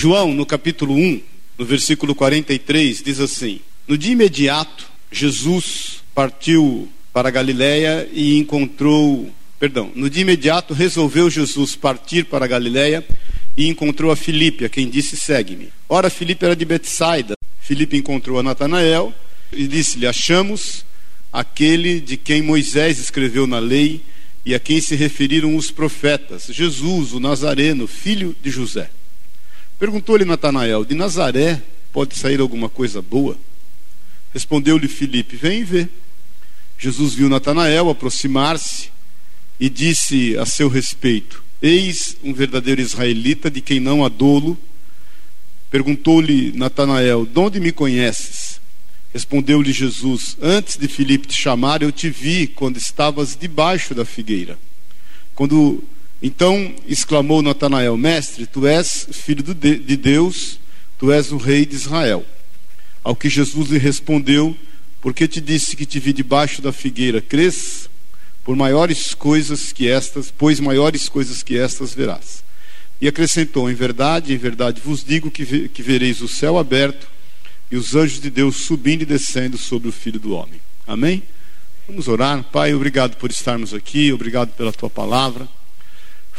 João, no capítulo 1, no versículo 43, diz assim: No dia imediato, Jesus partiu para Galiléia e encontrou, perdão, no dia imediato resolveu Jesus partir para Galiléia e encontrou a Filipe, a quem disse: "Segue-me". Ora, Filipe era de Betsaida. Filipe encontrou a Natanael e disse-lhe: "Achamos aquele de quem Moisés escreveu na lei e a quem se referiram os profetas, Jesus, o Nazareno, filho de José. Perguntou-lhe Natanael: De Nazaré pode sair alguma coisa boa? Respondeu-lhe Filipe: Vem vê. Jesus viu Natanael aproximar-se e disse a seu respeito: Eis um verdadeiro israelita de quem não há dolo. Perguntou-lhe Natanael: De onde me conheces? Respondeu-lhe Jesus: Antes de Filipe te chamar, eu te vi quando estavas debaixo da figueira. Quando então exclamou Natanael: Mestre, tu és filho de Deus, tu és o rei de Israel. Ao que Jesus lhe respondeu: Porque te disse que te vi debaixo da figueira, crês? Por maiores coisas que estas, pois maiores coisas que estas verás. E acrescentou: Em verdade, em verdade vos digo que, que vereis o céu aberto e os anjos de Deus subindo e descendo sobre o Filho do Homem. Amém? Vamos orar. Pai, obrigado por estarmos aqui, obrigado pela tua palavra.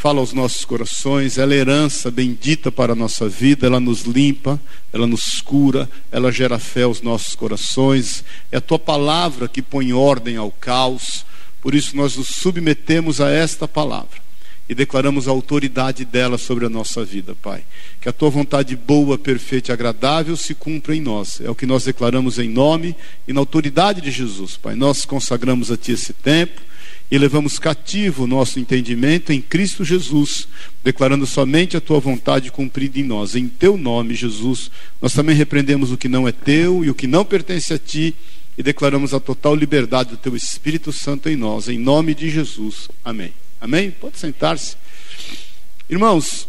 Fala aos nossos corações, ela é herança bendita para a nossa vida, ela nos limpa, ela nos cura, ela gera fé aos nossos corações. É a tua palavra que põe ordem ao caos, por isso nós nos submetemos a esta palavra e declaramos a autoridade dela sobre a nossa vida, Pai. Que a tua vontade boa, perfeita e agradável se cumpra em nós. É o que nós declaramos em nome e na autoridade de Jesus, Pai. Nós consagramos a ti esse tempo e levamos cativo o nosso entendimento em Cristo Jesus, declarando somente a tua vontade cumprida em nós. Em teu nome, Jesus, nós também repreendemos o que não é teu e o que não pertence a ti e declaramos a total liberdade do teu Espírito Santo em nós. Em nome de Jesus. Amém. Amém? Pode sentar-se. Irmãos,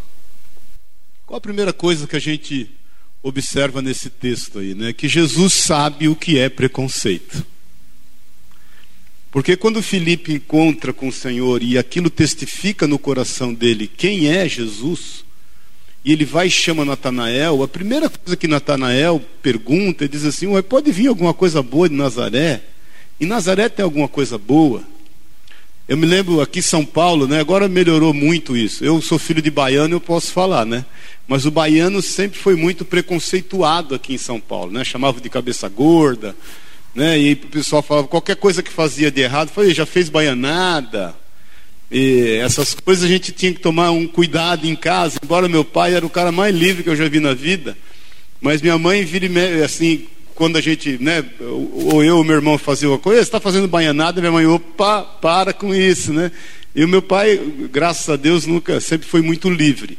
qual a primeira coisa que a gente observa nesse texto aí, né? Que Jesus sabe o que é preconceito. Porque quando Filipe encontra com o Senhor e aquilo testifica no coração dele quem é Jesus, e ele vai e chama Natanael, a primeira coisa que Natanael pergunta, ele diz assim: pode vir alguma coisa boa de Nazaré? E Nazaré tem alguma coisa boa? Eu me lembro aqui em São Paulo, né? Agora melhorou muito isso. Eu sou filho de baiano, eu posso falar, né? Mas o baiano sempre foi muito preconceituado aqui em São Paulo, né? Chamava de cabeça gorda, né? E o pessoal falava qualquer coisa que fazia de errado, falei, já fez baianada. E essas coisas a gente tinha que tomar um cuidado em casa. Embora meu pai era o cara mais livre que eu já vi na vida, mas minha mãe vira assim quando a gente, né, ou eu ou meu irmão fazia uma coisa, está fazendo banhanada, minha mãe, opa, para com isso, né? E o meu pai, graças a Deus, nunca, sempre foi muito livre.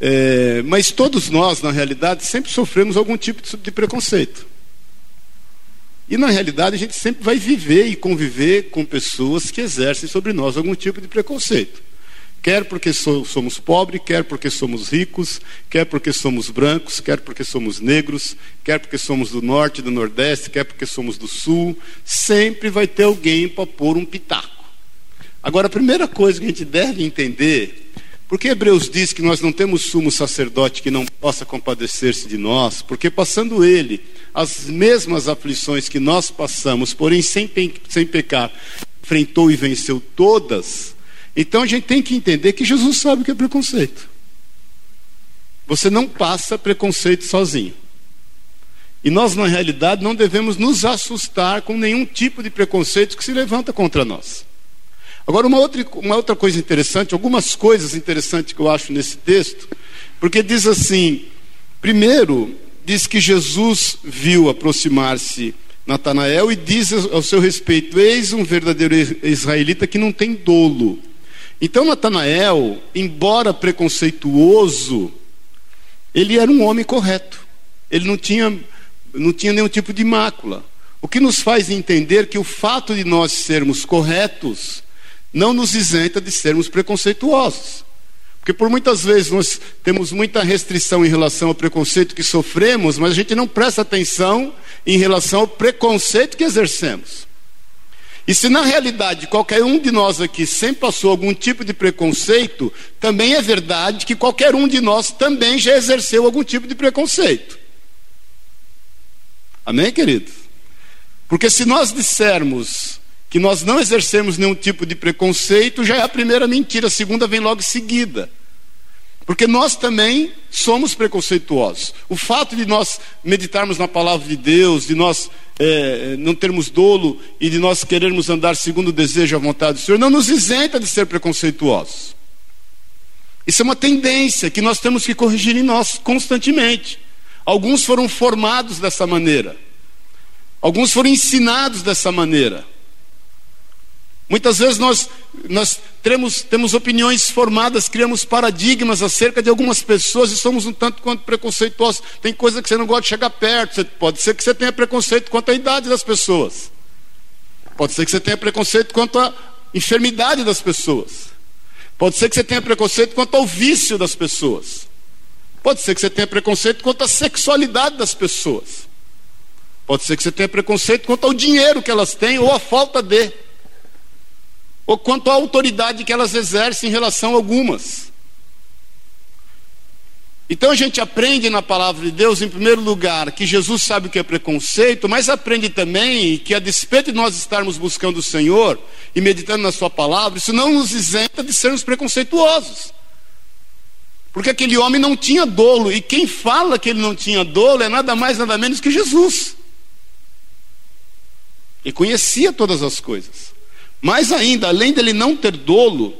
É, mas todos nós, na realidade, sempre sofremos algum tipo de preconceito. E na realidade a gente sempre vai viver e conviver com pessoas que exercem sobre nós algum tipo de preconceito quer porque somos pobres, quer porque somos ricos, quer porque somos brancos, quer porque somos negros, quer porque somos do norte, do nordeste, quer porque somos do sul, sempre vai ter alguém para pôr um pitaco. Agora, a primeira coisa que a gente deve entender, porque Hebreus diz que nós não temos sumo sacerdote que não possa compadecer-se de nós, porque passando ele as mesmas aflições que nós passamos, porém sem, sem pecar, enfrentou e venceu todas, então a gente tem que entender que Jesus sabe o que é preconceito. Você não passa preconceito sozinho. E nós, na realidade, não devemos nos assustar com nenhum tipo de preconceito que se levanta contra nós. Agora, uma outra, uma outra coisa interessante, algumas coisas interessantes que eu acho nesse texto, porque diz assim: primeiro, diz que Jesus viu aproximar-se Natanael e diz ao seu respeito: Eis um verdadeiro israelita que não tem dolo. Então Natanael, embora preconceituoso, ele era um homem correto. Ele não tinha, não tinha nenhum tipo de mácula. O que nos faz entender que o fato de nós sermos corretos não nos isenta de sermos preconceituosos. Porque por muitas vezes nós temos muita restrição em relação ao preconceito que sofremos, mas a gente não presta atenção em relação ao preconceito que exercemos. E se na realidade qualquer um de nós aqui sempre passou algum tipo de preconceito, também é verdade que qualquer um de nós também já exerceu algum tipo de preconceito. Amém, queridos? Porque se nós dissermos que nós não exercemos nenhum tipo de preconceito, já é a primeira mentira, a segunda vem logo em seguida. Porque nós também somos preconceituosos. O fato de nós meditarmos na palavra de Deus, de nós é, não termos dolo e de nós querermos andar segundo o desejo e a vontade do Senhor, não nos isenta de ser preconceituosos. Isso é uma tendência que nós temos que corrigir em nós constantemente. Alguns foram formados dessa maneira, alguns foram ensinados dessa maneira. Muitas vezes nós, nós temos, temos opiniões formadas, criamos paradigmas acerca de algumas pessoas e somos um tanto quanto preconceituosos. Tem coisa que você não gosta de chegar perto. pode ser que você tenha preconceito quanto à idade das pessoas. Pode ser que você tenha preconceito quanto à enfermidade das pessoas. Pode ser que você tenha preconceito quanto ao vício das pessoas. Pode ser que você tenha preconceito quanto à sexualidade das pessoas. Pode ser que você tenha preconceito quanto ao dinheiro que elas têm ou a falta de ou quanto à autoridade que elas exercem em relação a algumas. Então a gente aprende na palavra de Deus, em primeiro lugar, que Jesus sabe o que é preconceito, mas aprende também que, a despeito de nós estarmos buscando o Senhor e meditando na Sua palavra, isso não nos isenta de sermos preconceituosos. Porque aquele homem não tinha dolo, e quem fala que ele não tinha dolo é nada mais, nada menos que Jesus. E conhecia todas as coisas. Mais ainda, além dele não ter dolo,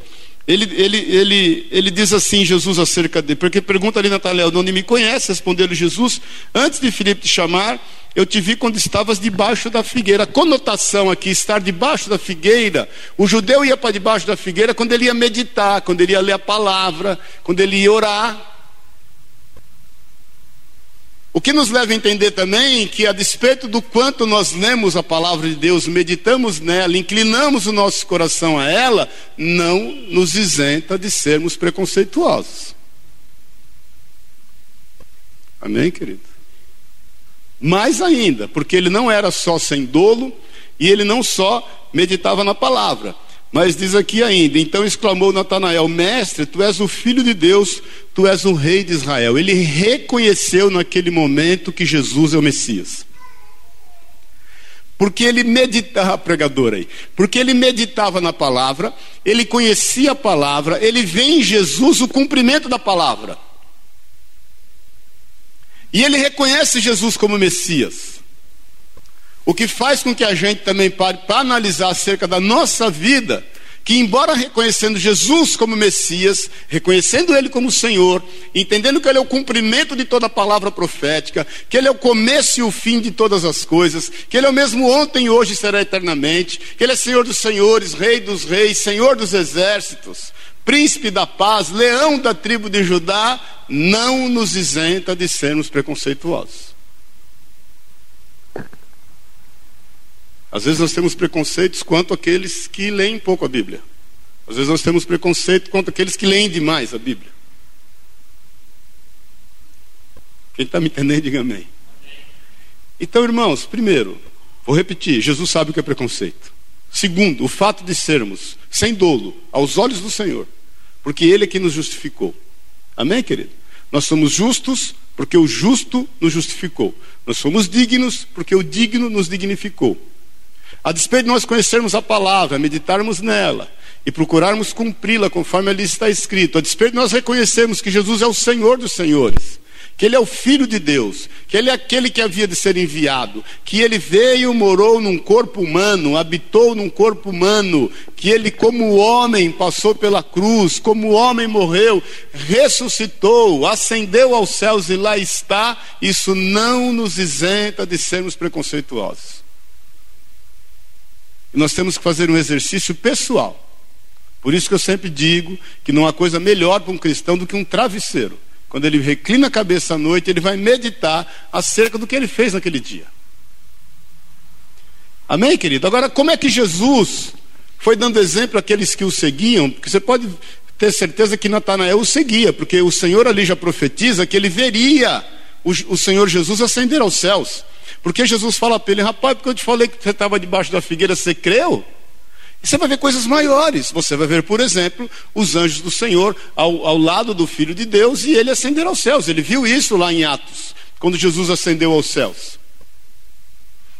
ele, ele, ele, ele diz assim, Jesus acerca dele, porque pergunta ali Natanael, onde me conhece? Respondeu Jesus, antes de Filipe te chamar, eu te vi quando estavas debaixo da figueira. A conotação aqui, estar debaixo da figueira, o judeu ia para debaixo da figueira quando ele ia meditar, quando ele ia ler a palavra, quando ele ia orar. O que nos leva a entender também que, a despeito do quanto nós lemos a palavra de Deus, meditamos nela, inclinamos o nosso coração a ela, não nos isenta de sermos preconceituosos. Amém, querido? Mais ainda, porque ele não era só sem dolo e ele não só meditava na palavra, mas diz aqui ainda: então exclamou Natanael, mestre, tu és o filho de Deus, tu és o rei de Israel. Ele reconheceu naquele momento que Jesus é o Messias. Porque ele meditava, pregador aí, porque ele meditava na palavra, ele conhecia a palavra, ele vê em Jesus o cumprimento da palavra. E ele reconhece Jesus como Messias. O que faz com que a gente também pare para analisar acerca da nossa vida, que embora reconhecendo Jesus como Messias, reconhecendo Ele como Senhor, entendendo que Ele é o cumprimento de toda a palavra profética, que Ele é o começo e o fim de todas as coisas, que Ele é o mesmo ontem, hoje e será eternamente, que Ele é Senhor dos senhores, Rei dos reis, Senhor dos exércitos, Príncipe da paz, Leão da tribo de Judá, não nos isenta de sermos preconceituosos. Às vezes nós temos preconceitos quanto aqueles que leem pouco a Bíblia. Às vezes nós temos preconceito quanto aqueles que leem demais a Bíblia. Quem está me entendendo, diga amém. Então, irmãos, primeiro, vou repetir: Jesus sabe o que é preconceito. Segundo, o fato de sermos sem dolo aos olhos do Senhor, porque Ele é que nos justificou. Amém, querido? Nós somos justos porque o justo nos justificou. Nós somos dignos porque o digno nos dignificou. A despeito de nós conhecermos a palavra, meditarmos nela e procurarmos cumpri-la conforme ali está escrito, a despeito de nós reconhecermos que Jesus é o Senhor dos senhores, que Ele é o Filho de Deus, que Ele é aquele que havia de ser enviado, que Ele veio, morou num corpo humano, habitou num corpo humano, que Ele, como homem, passou pela cruz, como homem morreu, ressuscitou, ascendeu aos céus e lá está, isso não nos isenta de sermos preconceituosos. Nós temos que fazer um exercício pessoal. Por isso que eu sempre digo que não há coisa melhor para um cristão do que um travesseiro. Quando ele reclina a cabeça à noite, ele vai meditar acerca do que ele fez naquele dia. Amém, querido? Agora, como é que Jesus foi dando exemplo àqueles que o seguiam? Porque você pode ter certeza que Natanael o seguia, porque o Senhor ali já profetiza que ele veria o, o Senhor Jesus ascender aos céus. Porque Jesus fala para ele: rapaz, porque eu te falei que você estava debaixo da figueira, você creu? E você vai ver coisas maiores. Você vai ver, por exemplo, os anjos do Senhor ao, ao lado do Filho de Deus e ele ascender aos céus. Ele viu isso lá em Atos, quando Jesus ascendeu aos céus.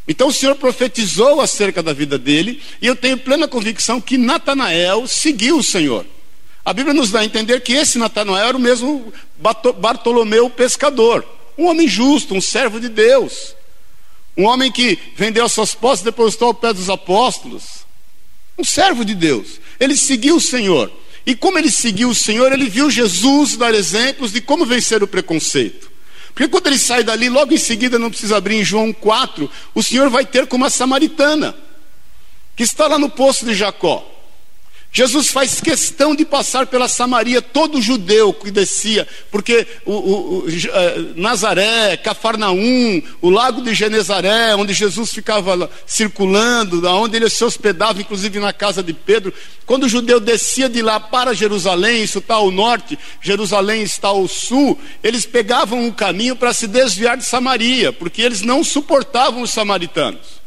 Então o Senhor profetizou acerca da vida dele, e eu tenho plena convicção que Natanael seguiu o Senhor. A Bíblia nos dá a entender que esse Natanael era o mesmo Bartolomeu pescador, um homem justo, um servo de Deus, um homem que vendeu as suas posses e depositou ao pé dos apóstolos, um servo de Deus. Ele seguiu o Senhor. E como ele seguiu o Senhor, ele viu Jesus dar exemplos de como vencer o preconceito. Porque quando ele sai dali, logo em seguida, não precisa abrir em João 4, o Senhor vai ter com uma samaritana, que está lá no poço de Jacó. Jesus faz questão de passar pela Samaria, todo judeu que descia, porque o, o, o, eh, Nazaré, Cafarnaum, o lago de Genezaré, onde Jesus ficava circulando, onde ele se hospedava, inclusive na casa de Pedro, quando o judeu descia de lá para Jerusalém, isso está ao norte, Jerusalém está ao sul, eles pegavam um caminho para se desviar de Samaria, porque eles não suportavam os samaritanos.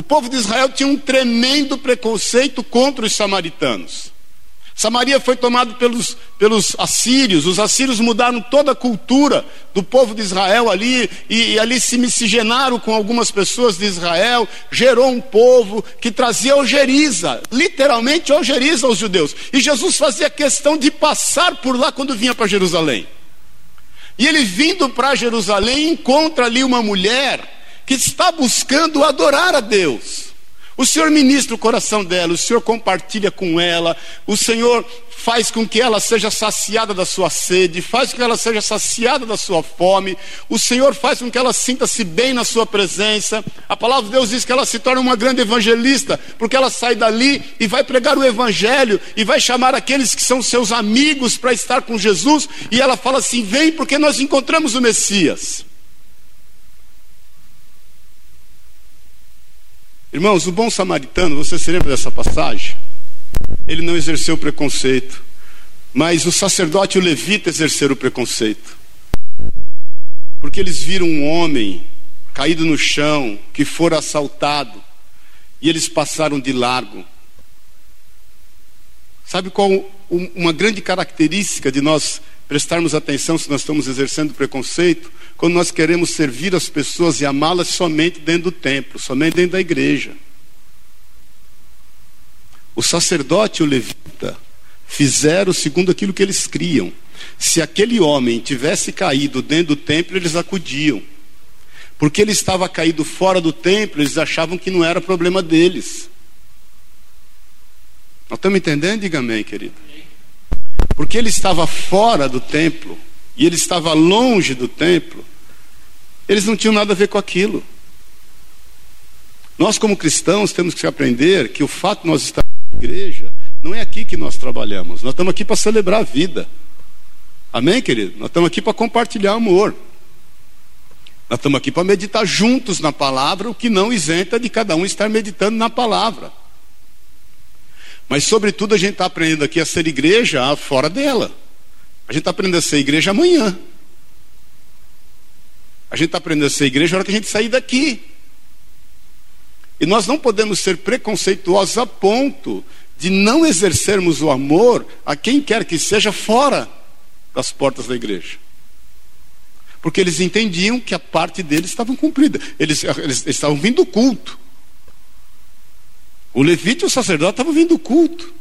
O povo de Israel tinha um tremendo preconceito contra os samaritanos. Samaria foi tomada pelos, pelos assírios, os assírios mudaram toda a cultura do povo de Israel ali, e, e, ali se miscigenaram com algumas pessoas de Israel, gerou um povo que trazia algeriza, literalmente algeriza aos judeus. E Jesus fazia questão de passar por lá quando vinha para Jerusalém. E ele vindo para Jerusalém encontra ali uma mulher que está buscando adorar a Deus. O Senhor ministra o coração dela, o Senhor compartilha com ela, o Senhor faz com que ela seja saciada da sua sede, faz com que ela seja saciada da sua fome, o Senhor faz com que ela sinta-se bem na sua presença. A palavra de Deus diz que ela se torna uma grande evangelista, porque ela sai dali e vai pregar o evangelho e vai chamar aqueles que são seus amigos para estar com Jesus, e ela fala assim: "Vem, porque nós encontramos o Messias". Irmãos, o bom samaritano, você se lembra dessa passagem? Ele não exerceu preconceito, mas o sacerdote e o levita exerceram o preconceito. Porque eles viram um homem caído no chão, que fora assaltado, e eles passaram de largo. Sabe qual uma grande característica de nós prestarmos atenção se nós estamos exercendo preconceito? quando nós queremos servir as pessoas e amá-las somente dentro do templo, somente dentro da igreja. O sacerdote e o levita fizeram segundo aquilo que eles criam. Se aquele homem tivesse caído dentro do templo, eles acudiam. Porque ele estava caído fora do templo, eles achavam que não era problema deles. Nós estamos entendendo? Diga amém, querido. Porque ele estava fora do templo e ele estava longe do templo, eles não tinham nada a ver com aquilo. Nós, como cristãos, temos que aprender que o fato de nós estarmos na igreja não é aqui que nós trabalhamos. Nós estamos aqui para celebrar a vida. Amém, querido? Nós estamos aqui para compartilhar amor. Nós estamos aqui para meditar juntos na palavra, o que não isenta de cada um estar meditando na palavra. Mas, sobretudo, a gente está aprendendo aqui a ser igreja fora dela. A gente está aprendendo a ser igreja amanhã. A gente está aprendendo a ser igreja na hora que a gente sair daqui. E nós não podemos ser preconceituosos a ponto de não exercermos o amor a quem quer que seja fora das portas da igreja. Porque eles entendiam que a parte deles estava cumprida. Eles, eles, eles estavam vindo do culto. O levita o sacerdote estavam vindo do culto.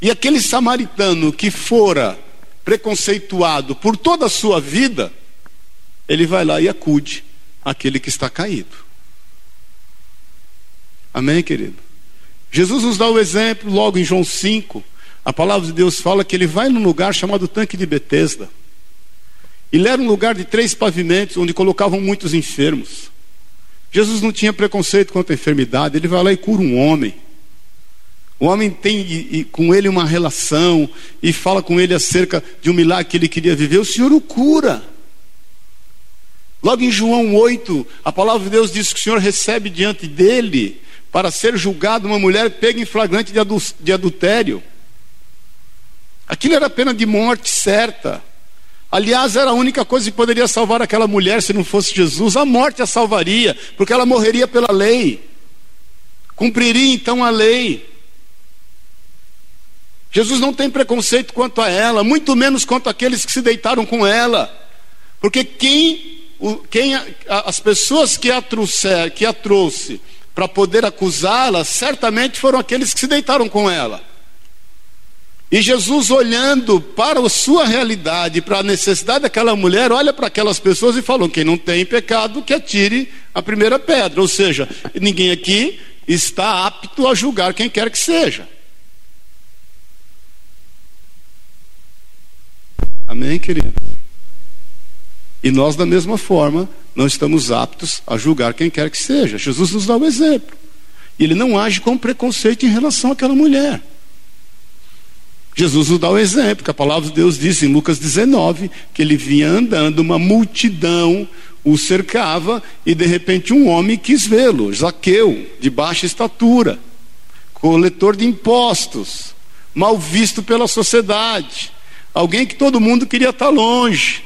E aquele samaritano que fora preconceituado por toda a sua vida, ele vai lá e acude aquele que está caído. Amém, querido? Jesus nos dá o exemplo logo em João 5. A palavra de Deus fala que ele vai num lugar chamado Tanque de Betesda. Ele era um lugar de três pavimentos onde colocavam muitos enfermos. Jesus não tinha preconceito contra a enfermidade, ele vai lá e cura um homem. O homem tem e, e, com ele uma relação e fala com ele acerca de um milagre que ele queria viver, o Senhor o cura. Logo em João 8, a palavra de Deus diz que o Senhor recebe diante dele para ser julgado uma mulher pega em flagrante de adultério. Aquilo era pena de morte certa. Aliás, era a única coisa que poderia salvar aquela mulher se não fosse Jesus. A morte a salvaria, porque ela morreria pela lei. Cumpriria então a lei. Jesus não tem preconceito quanto a ela, muito menos quanto aqueles que se deitaram com ela. Porque quem, quem as pessoas que a, trouxer, que a trouxe para poder acusá-la, certamente foram aqueles que se deitaram com ela. E Jesus, olhando para a sua realidade, para a necessidade daquela mulher, olha para aquelas pessoas e falou: quem não tem pecado, que atire a primeira pedra. Ou seja, ninguém aqui está apto a julgar quem quer que seja. Amém, querido? E nós, da mesma forma, não estamos aptos a julgar quem quer que seja. Jesus nos dá o exemplo. E ele não age com preconceito em relação àquela mulher. Jesus nos dá o exemplo, que a palavra de Deus diz em Lucas 19, que ele vinha andando, uma multidão o cercava e de repente um homem quis vê-lo, Zaqueu, de baixa estatura, coletor de impostos, mal visto pela sociedade, alguém que todo mundo queria estar longe.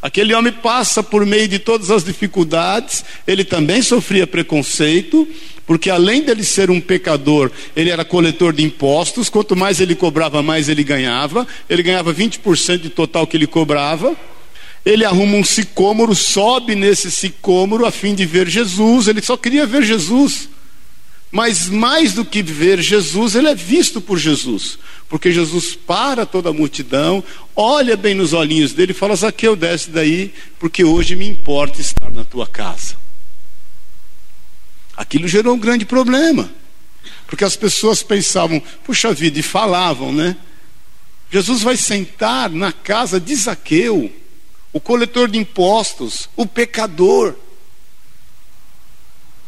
Aquele homem passa por meio de todas as dificuldades, ele também sofria preconceito, porque além dele ser um pecador, ele era coletor de impostos, quanto mais ele cobrava, mais ele ganhava, ele ganhava 20% de total que ele cobrava. Ele arruma um sicômoro, sobe nesse sicômoro a fim de ver Jesus, ele só queria ver Jesus. Mas mais do que ver Jesus, ele é visto por Jesus, porque Jesus para toda a multidão, olha bem nos olhinhos dele e fala: Zaqueu, desce daí, porque hoje me importa estar na tua casa. Aquilo gerou um grande problema, porque as pessoas pensavam, puxa vida, e falavam, né? Jesus vai sentar na casa de Zaqueu, o coletor de impostos, o pecador.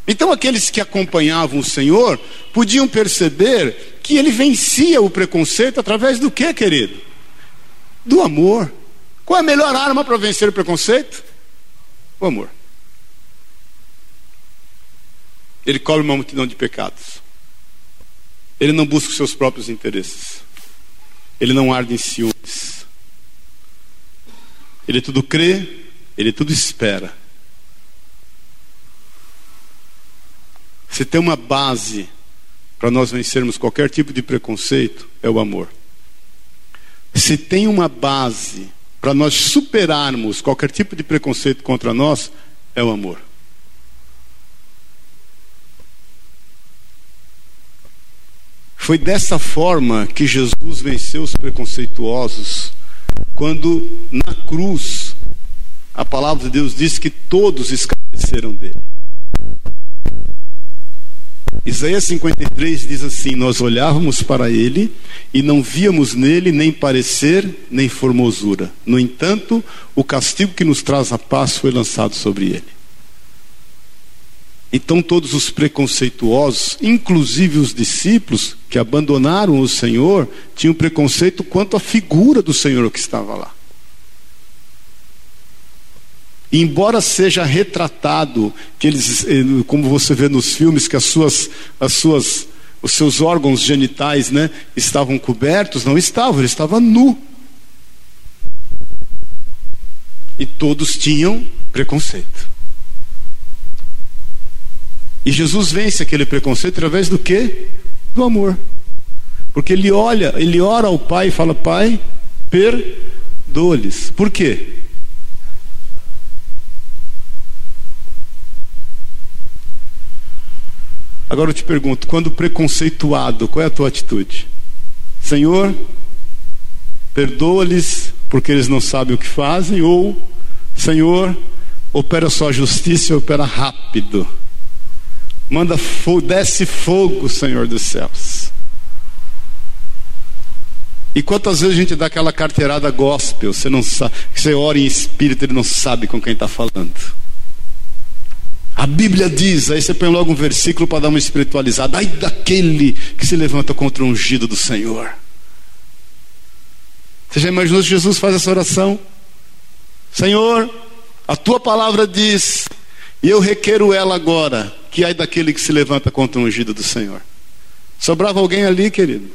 Então, aqueles que acompanhavam o Senhor podiam perceber que ele vencia o preconceito através do que, querido? Do amor. Qual é a melhor arma para vencer o preconceito? O amor. Ele cobre uma multidão de pecados. Ele não busca os seus próprios interesses. Ele não arde em ciúmes. Ele tudo crê, ele tudo espera. Se tem uma base para nós vencermos qualquer tipo de preconceito, é o amor. Se tem uma base para nós superarmos qualquer tipo de preconceito contra nós, é o amor. Foi dessa forma que Jesus venceu os preconceituosos, quando na cruz a palavra de Deus diz que todos escarneceram dele. Isaías 53 diz assim: Nós olhávamos para ele e não víamos nele nem parecer nem formosura. No entanto, o castigo que nos traz a paz foi lançado sobre ele. Então, todos os preconceituosos, inclusive os discípulos que abandonaram o Senhor, tinham preconceito quanto à figura do Senhor que estava lá. E embora seja retratado que eles, eh, como você vê nos filmes, que as suas, as suas, os seus órgãos genitais, né, estavam cobertos, não estavam, ele estava nu. E todos tinham preconceito. E Jesus vence aquele preconceito através do quê? Do amor. Porque ele olha, ele ora ao Pai e fala: Pai, perdoa-lhes. Por quê? Agora eu te pergunto: quando preconceituado, qual é a tua atitude? Senhor, perdoa-lhes porque eles não sabem o que fazem, ou Senhor, opera sua justiça e opera rápido. Manda fogo, desce fogo, Senhor dos céus. E quantas vezes a gente dá aquela carteirada gospel, você não sabe, você ora em espírito, ele não sabe com quem está falando. A Bíblia diz, aí você põe logo um versículo para dar uma espiritualizada. Ai daquele que se levanta contra o ungido do Senhor. Você já imaginou se Jesus faz essa oração? Senhor, a tua palavra diz, e eu requero ela agora, que ai daquele que se levanta contra o ungido do Senhor. Sobrava alguém ali, querido?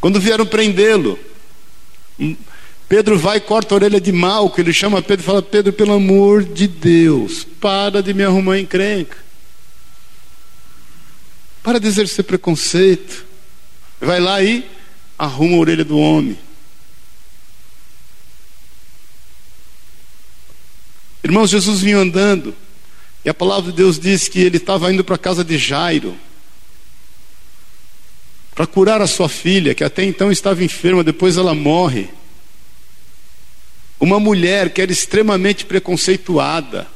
Quando vieram prendê-lo, Pedro vai e corta a orelha de Malco. Ele chama Pedro e fala: Pedro, pelo amor de Deus, para de me arrumar encrenca. Para de exercer preconceito. Vai lá e arruma a orelha do homem. Irmãos, Jesus vinha andando e a palavra de Deus diz que ele estava indo para a casa de Jairo para curar a sua filha, que até então estava enferma, depois ela morre. Uma mulher que era extremamente preconceituada,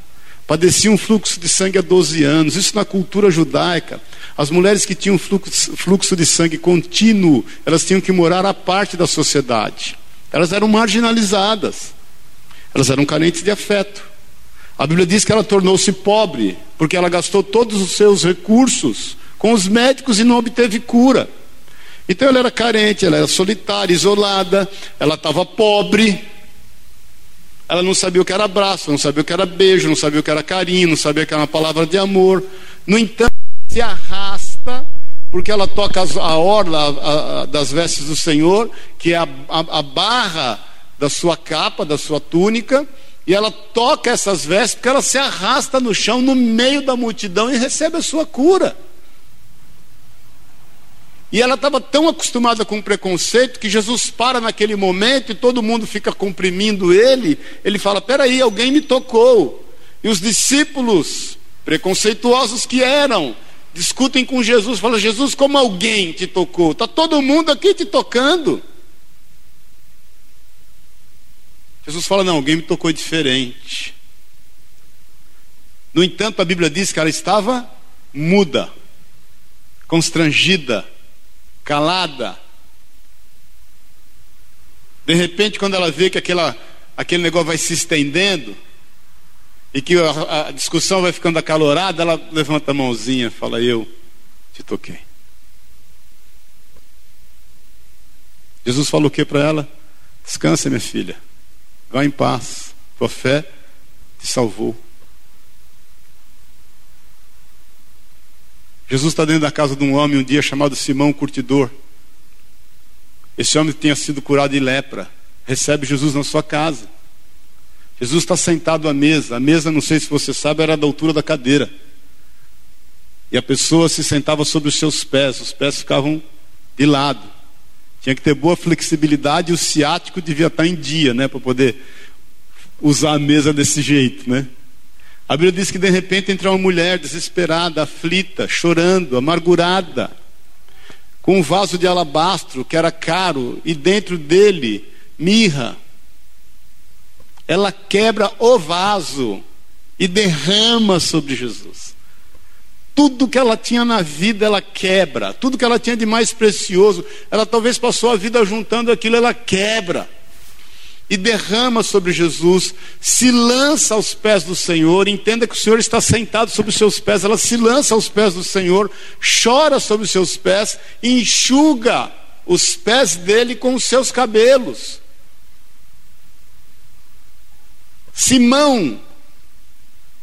padecia um fluxo de sangue há 12 anos, isso na cultura judaica. As mulheres que tinham fluxo, fluxo de sangue contínuo, elas tinham que morar à parte da sociedade. Elas eram marginalizadas, elas eram carentes de afeto. A Bíblia diz que ela tornou-se pobre, porque ela gastou todos os seus recursos com os médicos e não obteve cura. Então ela era carente, ela era solitária, isolada, ela estava pobre. Ela não sabia o que era abraço, não sabia o que era beijo, não sabia o que era carinho, não sabia o que era uma palavra de amor. No entanto, se arrasta porque ela toca a orla das vestes do Senhor, que é a, a, a barra da sua capa, da sua túnica, e ela toca essas vestes porque ela se arrasta no chão, no meio da multidão e recebe a sua cura. E ela estava tão acostumada com o preconceito que Jesus para naquele momento e todo mundo fica comprimindo ele. Ele fala: Peraí, alguém me tocou. E os discípulos, preconceituosos que eram, discutem com Jesus: Fala, Jesus, como alguém te tocou? Está todo mundo aqui te tocando. Jesus fala: Não, alguém me tocou diferente. No entanto, a Bíblia diz que ela estava muda, constrangida calada. De repente, quando ela vê que aquela, aquele negócio vai se estendendo e que a, a discussão vai ficando acalorada, ela levanta a mãozinha e fala: Eu te toquei. Jesus falou o que para ela? Descansa, minha filha. Vá em paz. Tua fé te salvou. Jesus está dentro da casa de um homem um dia chamado Simão Curtidor. Esse homem tinha sido curado de lepra. Recebe Jesus na sua casa. Jesus está sentado à mesa. A mesa, não sei se você sabe, era da altura da cadeira. E a pessoa se sentava sobre os seus pés. Os pés ficavam de lado. Tinha que ter boa flexibilidade e o ciático devia estar em dia, né? Para poder usar a mesa desse jeito, né? A Bíblia diz que de repente entra uma mulher desesperada, aflita, chorando, amargurada, com um vaso de alabastro que era caro e dentro dele mirra. Ela quebra o vaso e derrama sobre Jesus. Tudo que ela tinha na vida ela quebra, tudo que ela tinha de mais precioso, ela talvez passou a vida juntando aquilo, ela quebra e derrama sobre Jesus, se lança aos pés do Senhor, entenda que o Senhor está sentado sobre os seus pés, ela se lança aos pés do Senhor, chora sobre os seus pés, enxuga os pés dele com os seus cabelos. Simão,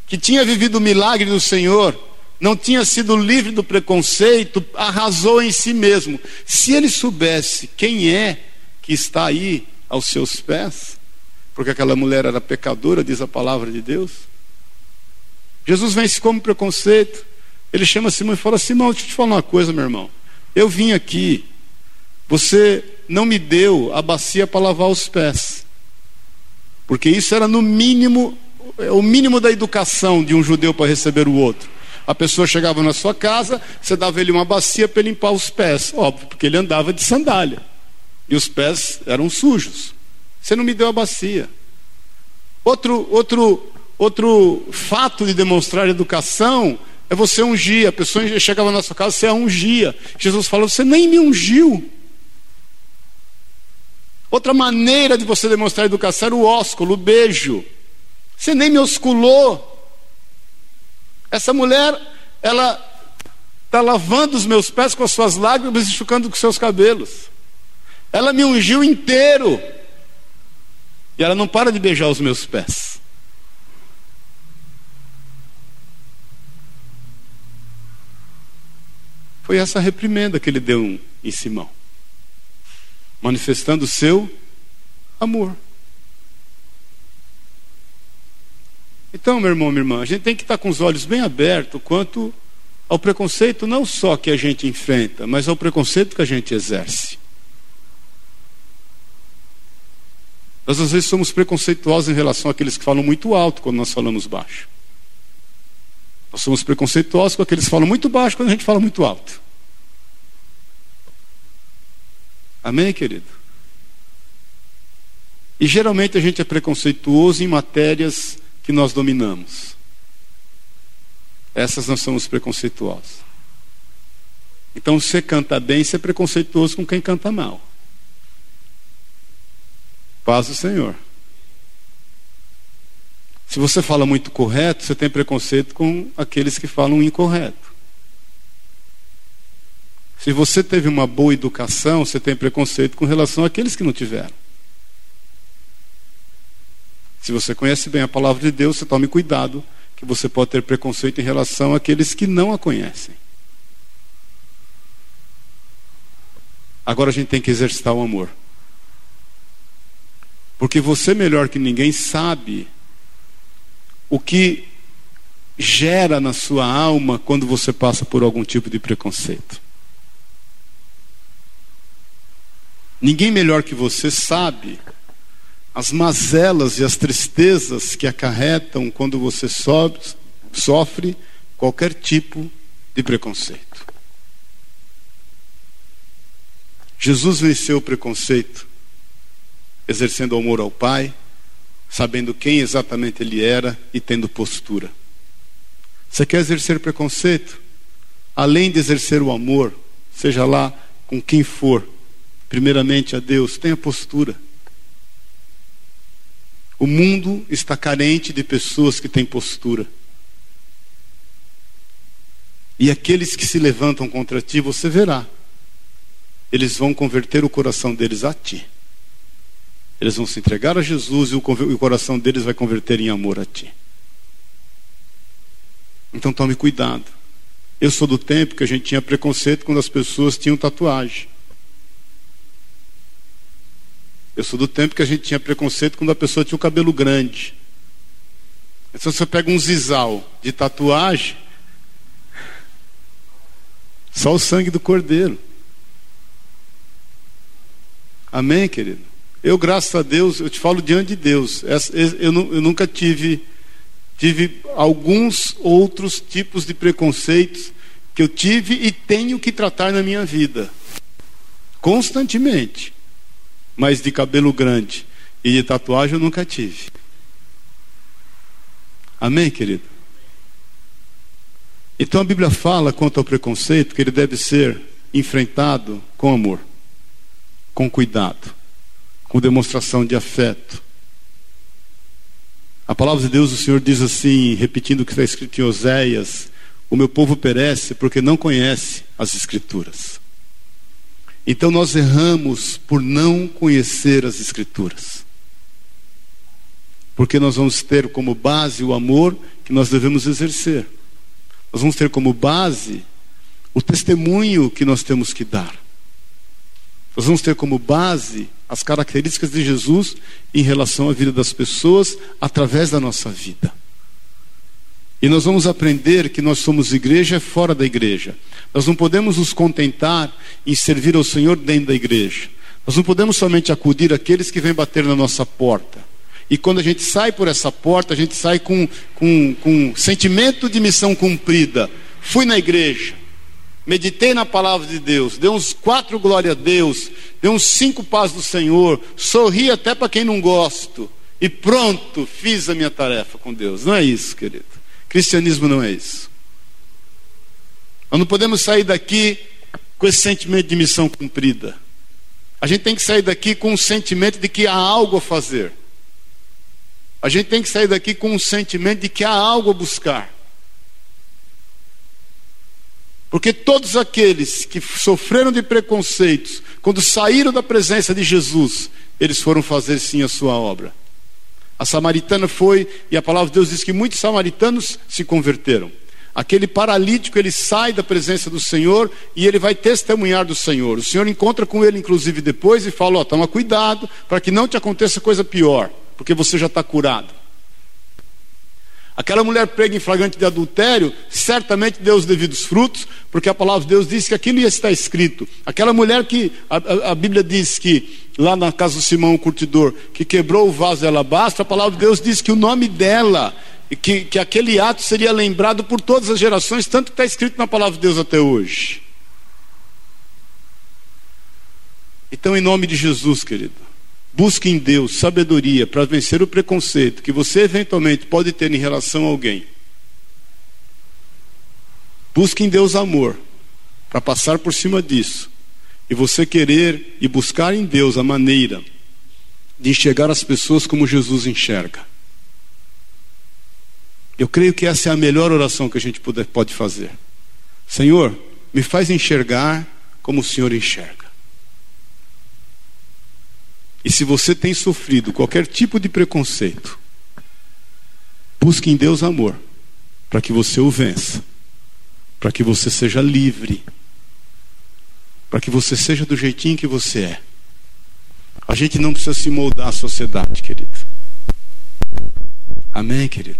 que tinha vivido o milagre do Senhor, não tinha sido livre do preconceito, arrasou em si mesmo. Se ele soubesse quem é que está aí aos seus pés, porque aquela mulher era pecadora, diz a palavra de Deus. Jesus vence como preconceito. Ele chama Simão e fala: Simão, deixa eu te falar uma coisa, meu irmão. Eu vim aqui, você não me deu a bacia para lavar os pés, porque isso era no mínimo, é o mínimo da educação de um judeu para receber o outro. A pessoa chegava na sua casa, você dava ele uma bacia para limpar os pés, óbvio, porque ele andava de sandália e os pés eram sujos. Você não me deu a bacia. Outro, outro, outro fato de demonstrar educação é você ungir. A pessoa chegava na sua casa, você a ungia. Jesus falou: Você nem me ungiu. Outra maneira de você demonstrar educação era o ósculo, o beijo. Você nem me osculou. Essa mulher, ela está lavando os meus pés com as suas lágrimas e enxucando com seus cabelos. Ela me ungiu inteiro. E ela não para de beijar os meus pés. Foi essa reprimenda que ele deu em Simão. manifestando o seu amor. Então, meu irmão, minha irmã, a gente tem que estar com os olhos bem abertos quanto ao preconceito não só que a gente enfrenta, mas ao preconceito que a gente exerce. Nós às vezes somos preconceituosos em relação àqueles que falam muito alto quando nós falamos baixo. Nós somos preconceituosos com aqueles que falam muito baixo quando a gente fala muito alto. Amém, querido? E geralmente a gente é preconceituoso em matérias que nós dominamos. Essas nós somos preconceituosos. Então, você canta bem, você é preconceituoso com quem canta mal. Paz do Senhor. Se você fala muito correto, você tem preconceito com aqueles que falam incorreto. Se você teve uma boa educação, você tem preconceito com relação àqueles que não tiveram. Se você conhece bem a palavra de Deus, você tome cuidado, que você pode ter preconceito em relação àqueles que não a conhecem. Agora a gente tem que exercitar o amor. Porque você, melhor que ninguém, sabe o que gera na sua alma quando você passa por algum tipo de preconceito. Ninguém melhor que você sabe as mazelas e as tristezas que acarretam quando você sofre qualquer tipo de preconceito. Jesus venceu o preconceito exercendo amor ao Pai, sabendo quem exatamente Ele era e tendo postura. Você quer exercer preconceito? Além de exercer o amor, seja lá com quem for, primeiramente a Deus, tenha postura. O mundo está carente de pessoas que têm postura. E aqueles que se levantam contra ti, você verá. Eles vão converter o coração deles a ti. Eles vão se entregar a Jesus e o coração deles vai converter em amor a ti. Então tome cuidado. Eu sou do tempo que a gente tinha preconceito quando as pessoas tinham tatuagem. Eu sou do tempo que a gente tinha preconceito quando a pessoa tinha o cabelo grande. Então você pega um zizal de tatuagem, só o sangue do cordeiro. Amém, querido? Eu, graças a Deus, eu te falo diante de Deus, eu, nunca tive, tive alguns outros tipos de preconceitos que eu tive e tenho que tratar na minha vida, constantemente. Mas de cabelo grande e de tatuagem eu nunca tive. Amém, querido? Então a Bíblia fala quanto ao preconceito que ele deve ser enfrentado com amor, com cuidado com demonstração de afeto. A palavra de Deus, o Senhor diz assim, repetindo o que está escrito em Oséias: O meu povo perece porque não conhece as Escrituras. Então nós erramos por não conhecer as Escrituras. Porque nós vamos ter como base o amor que nós devemos exercer. Nós vamos ter como base o testemunho que nós temos que dar. Nós vamos ter como base as características de Jesus em relação à vida das pessoas através da nossa vida. E nós vamos aprender que nós somos igreja fora da igreja. Nós não podemos nos contentar em servir ao Senhor dentro da igreja. Nós não podemos somente acudir àqueles que vêm bater na nossa porta. E quando a gente sai por essa porta, a gente sai com, com, com sentimento de missão cumprida. Fui na igreja, meditei na palavra de Deus, dei uns quatro glória a Deus, dei uns cinco paz do Senhor, sorri até para quem não gosto, e pronto, fiz a minha tarefa com Deus. Não é isso, querido. Cristianismo não é isso. Nós não podemos sair daqui com esse sentimento de missão cumprida. A gente tem que sair daqui com o sentimento de que há algo a fazer. A gente tem que sair daqui com o sentimento de que há algo a buscar. Porque todos aqueles que sofreram de preconceitos, quando saíram da presença de Jesus, eles foram fazer sim a sua obra. A samaritana foi, e a palavra de Deus diz que muitos samaritanos se converteram. Aquele paralítico, ele sai da presença do Senhor e ele vai testemunhar do Senhor. O Senhor encontra com ele, inclusive, depois e fala: Ó, oh, toma cuidado para que não te aconteça coisa pior, porque você já está curado. Aquela mulher prega em flagrante de adultério, certamente deu os devidos frutos, porque a palavra de Deus diz que aquilo ia estar escrito. Aquela mulher que a, a, a Bíblia diz que, lá na casa do Simão o curtidor, que quebrou o vaso de alabastro, a palavra de Deus diz que o nome dela que, que aquele ato seria lembrado por todas as gerações, tanto que está escrito na palavra de Deus até hoje. Então, em nome de Jesus, querido, busque em Deus sabedoria para vencer o preconceito que você eventualmente pode ter em relação a alguém. Busque em Deus amor para passar por cima disso. E você querer e buscar em Deus a maneira de enxergar as pessoas como Jesus enxerga. Eu creio que essa é a melhor oração que a gente pode fazer. Senhor, me faz enxergar como o Senhor enxerga. E se você tem sofrido qualquer tipo de preconceito, busque em Deus amor, para que você o vença, para que você seja livre, para que você seja do jeitinho que você é. A gente não precisa se moldar à sociedade, querido. Amém, querido?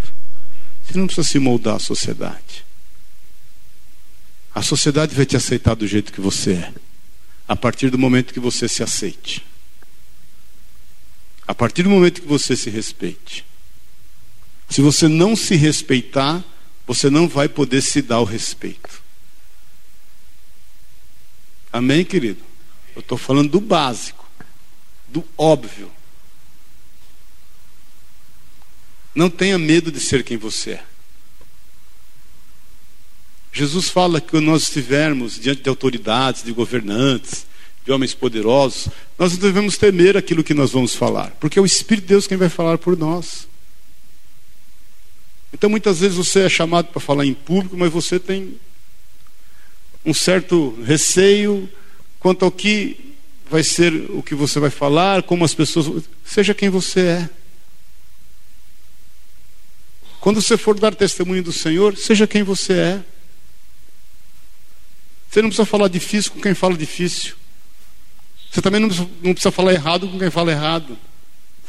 Você não precisa se moldar à sociedade. A sociedade vai te aceitar do jeito que você é, a partir do momento que você se aceite. A partir do momento que você se respeite. Se você não se respeitar, você não vai poder se dar o respeito. Amém, querido? Eu estou falando do básico, do óbvio. Não tenha medo de ser quem você é. Jesus fala que quando nós estivermos diante de autoridades, de governantes, de homens poderosos, nós não devemos temer aquilo que nós vamos falar, porque é o Espírito de Deus quem vai falar por nós. Então muitas vezes você é chamado para falar em público, mas você tem um certo receio quanto ao que vai ser o que você vai falar, como as pessoas. Seja quem você é. Quando você for dar testemunho do Senhor, seja quem você é. Você não precisa falar difícil com quem fala difícil. Você também não precisa, não precisa falar errado com quem fala errado.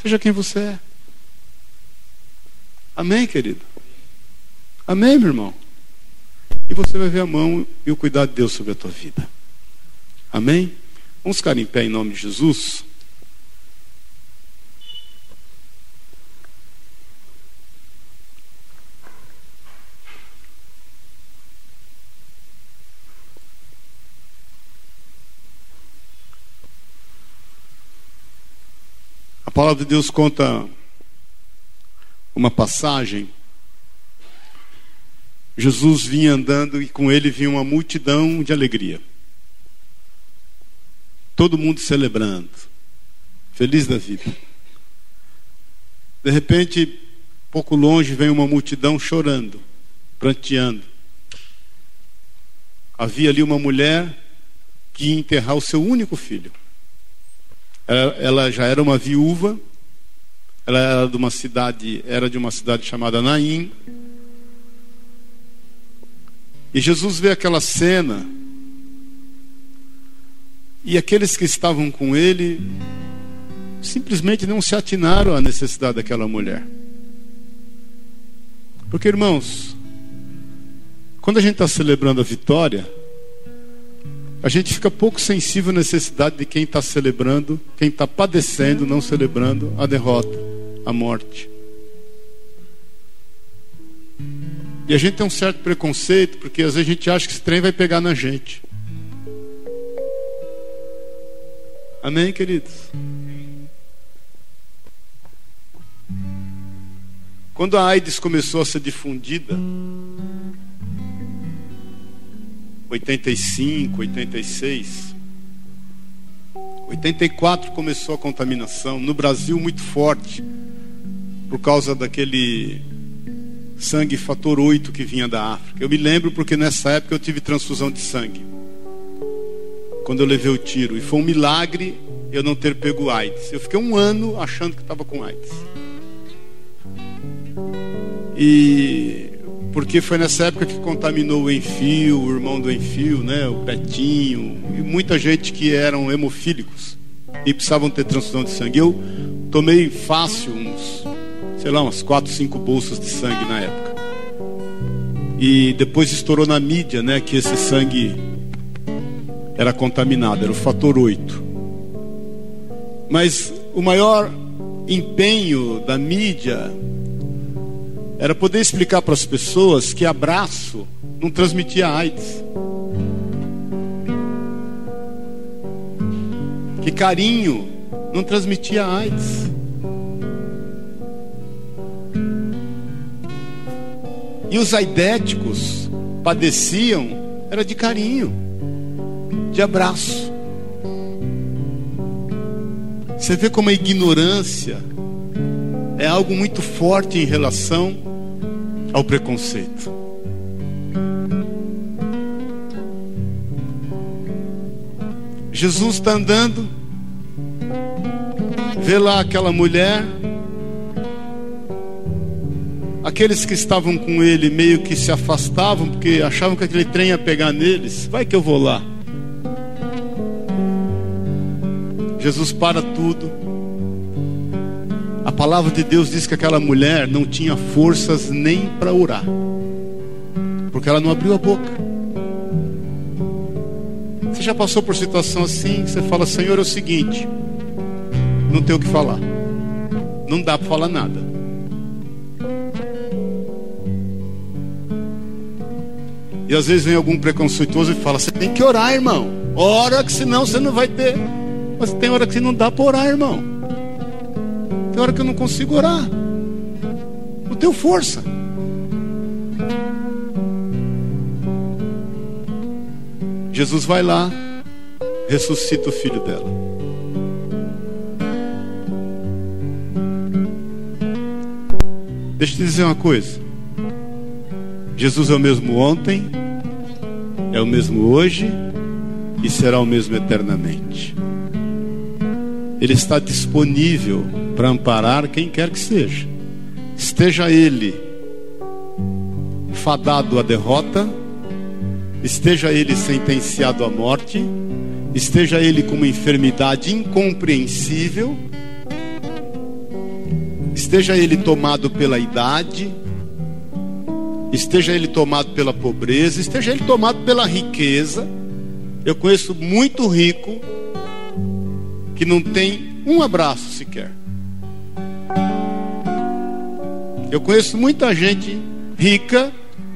Seja quem você é. Amém, querido? Amém, meu irmão? E você vai ver a mão e o cuidado de Deus sobre a tua vida. Amém? Vamos ficar em pé em nome de Jesus. Palavra de Deus conta uma passagem. Jesus vinha andando e com ele vinha uma multidão de alegria. Todo mundo celebrando, feliz da vida. De repente, pouco longe, vem uma multidão chorando, pranteando. Havia ali uma mulher que ia enterrar o seu único filho. Ela, já era uma viúva, ela era de uma cidade, era de uma cidade chamada Naim. E Jesus vê aquela cena e aqueles que estavam com ele simplesmente não se atinaram à necessidade daquela mulher. Porque, irmãos, quando a gente está celebrando a vitória, a gente fica pouco sensível à necessidade de quem está celebrando, quem está padecendo, não celebrando a derrota, a morte. E a gente tem um certo preconceito, porque às vezes a gente acha que esse trem vai pegar na gente. Amém, queridos? Quando a AIDS começou a ser difundida, 85, 86. 84 começou a contaminação. No Brasil, muito forte. Por causa daquele sangue fator 8 que vinha da África. Eu me lembro porque nessa época eu tive transfusão de sangue. Quando eu levei o tiro. E foi um milagre eu não ter pego AIDS. Eu fiquei um ano achando que estava com AIDS. E porque foi nessa época que contaminou o Enfio, o irmão do Enfio, né, o Betinho, e muita gente que eram hemofílicos e precisavam ter transfusão de sangue. Eu tomei fácil uns, sei lá, umas quatro, cinco bolsas de sangue na época. E depois estourou na mídia, né, que esse sangue era contaminado, era o fator 8. Mas o maior empenho da mídia era poder explicar para as pessoas que abraço não transmitia AIDS. Que carinho não transmitia AIDS. E os aidéticos padeciam era de carinho, de abraço. Você vê como a ignorância é algo muito forte em relação ao preconceito. Jesus está andando, vê lá aquela mulher, aqueles que estavam com ele meio que se afastavam porque achavam que aquele trem ia pegar neles. Vai que eu vou lá. Jesus para tudo. Palavra de Deus diz que aquela mulher não tinha forças nem para orar, porque ela não abriu a boca. Você já passou por situação assim? Você fala, Senhor, é o seguinte: não tem o que falar, não dá para falar nada. E às vezes vem algum preconceituoso e fala: Você tem que orar, irmão. Ora, que senão você não vai ter. Mas tem hora que não dá para orar, irmão. Tem hora que eu não consigo orar. Não tenho força. Jesus vai lá, ressuscita o filho dela. Deixa eu te dizer uma coisa. Jesus é o mesmo ontem, é o mesmo hoje e será o mesmo eternamente. Ele está disponível para amparar quem quer que seja. Esteja ele fadado à derrota, esteja ele sentenciado à morte, esteja ele com uma enfermidade incompreensível, esteja ele tomado pela idade, esteja ele tomado pela pobreza, esteja ele tomado pela riqueza. Eu conheço muito rico que não tem um abraço sequer. Eu conheço muita gente rica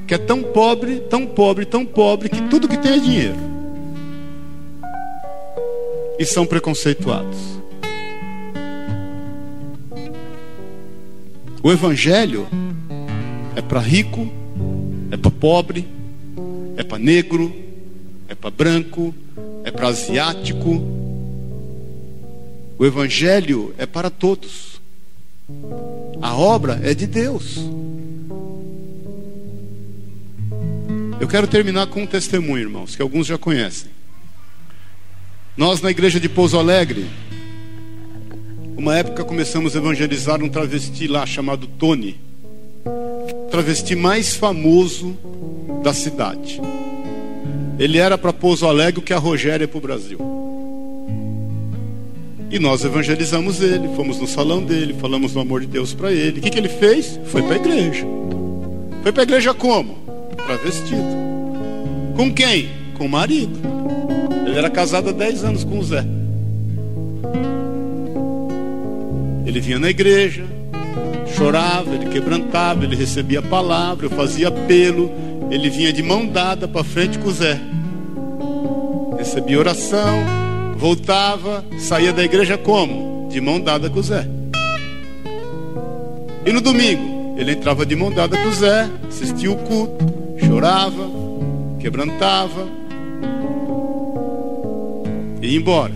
que é tão pobre, tão pobre, tão pobre que tudo que tem é dinheiro. E são preconceituados. O evangelho é para rico, é para pobre, é para negro, é para branco, é para asiático, o Evangelho é para todos. A obra é de Deus. Eu quero terminar com um testemunho, irmãos, que alguns já conhecem. Nós, na igreja de Pouso Alegre, uma época começamos a evangelizar um travesti lá chamado Tony, travesti mais famoso da cidade. Ele era para Pouso Alegre o que a Rogéria é para o Brasil. E nós evangelizamos ele, fomos no salão dele, falamos do amor de Deus para ele. O que, que ele fez? Foi para a igreja. Foi para a igreja como? Travestido. Com quem? Com o marido. Ele era casado há 10 anos com o Zé. Ele vinha na igreja, chorava, ele quebrantava, ele recebia a palavra, eu fazia apelo, ele vinha de mão dada para frente com o Zé. Recebia oração, voltava, saía da igreja como? De mão dada com o Zé. E no domingo, ele entrava de mão dada com o Zé, assistia o culto, chorava, quebrantava e ia embora.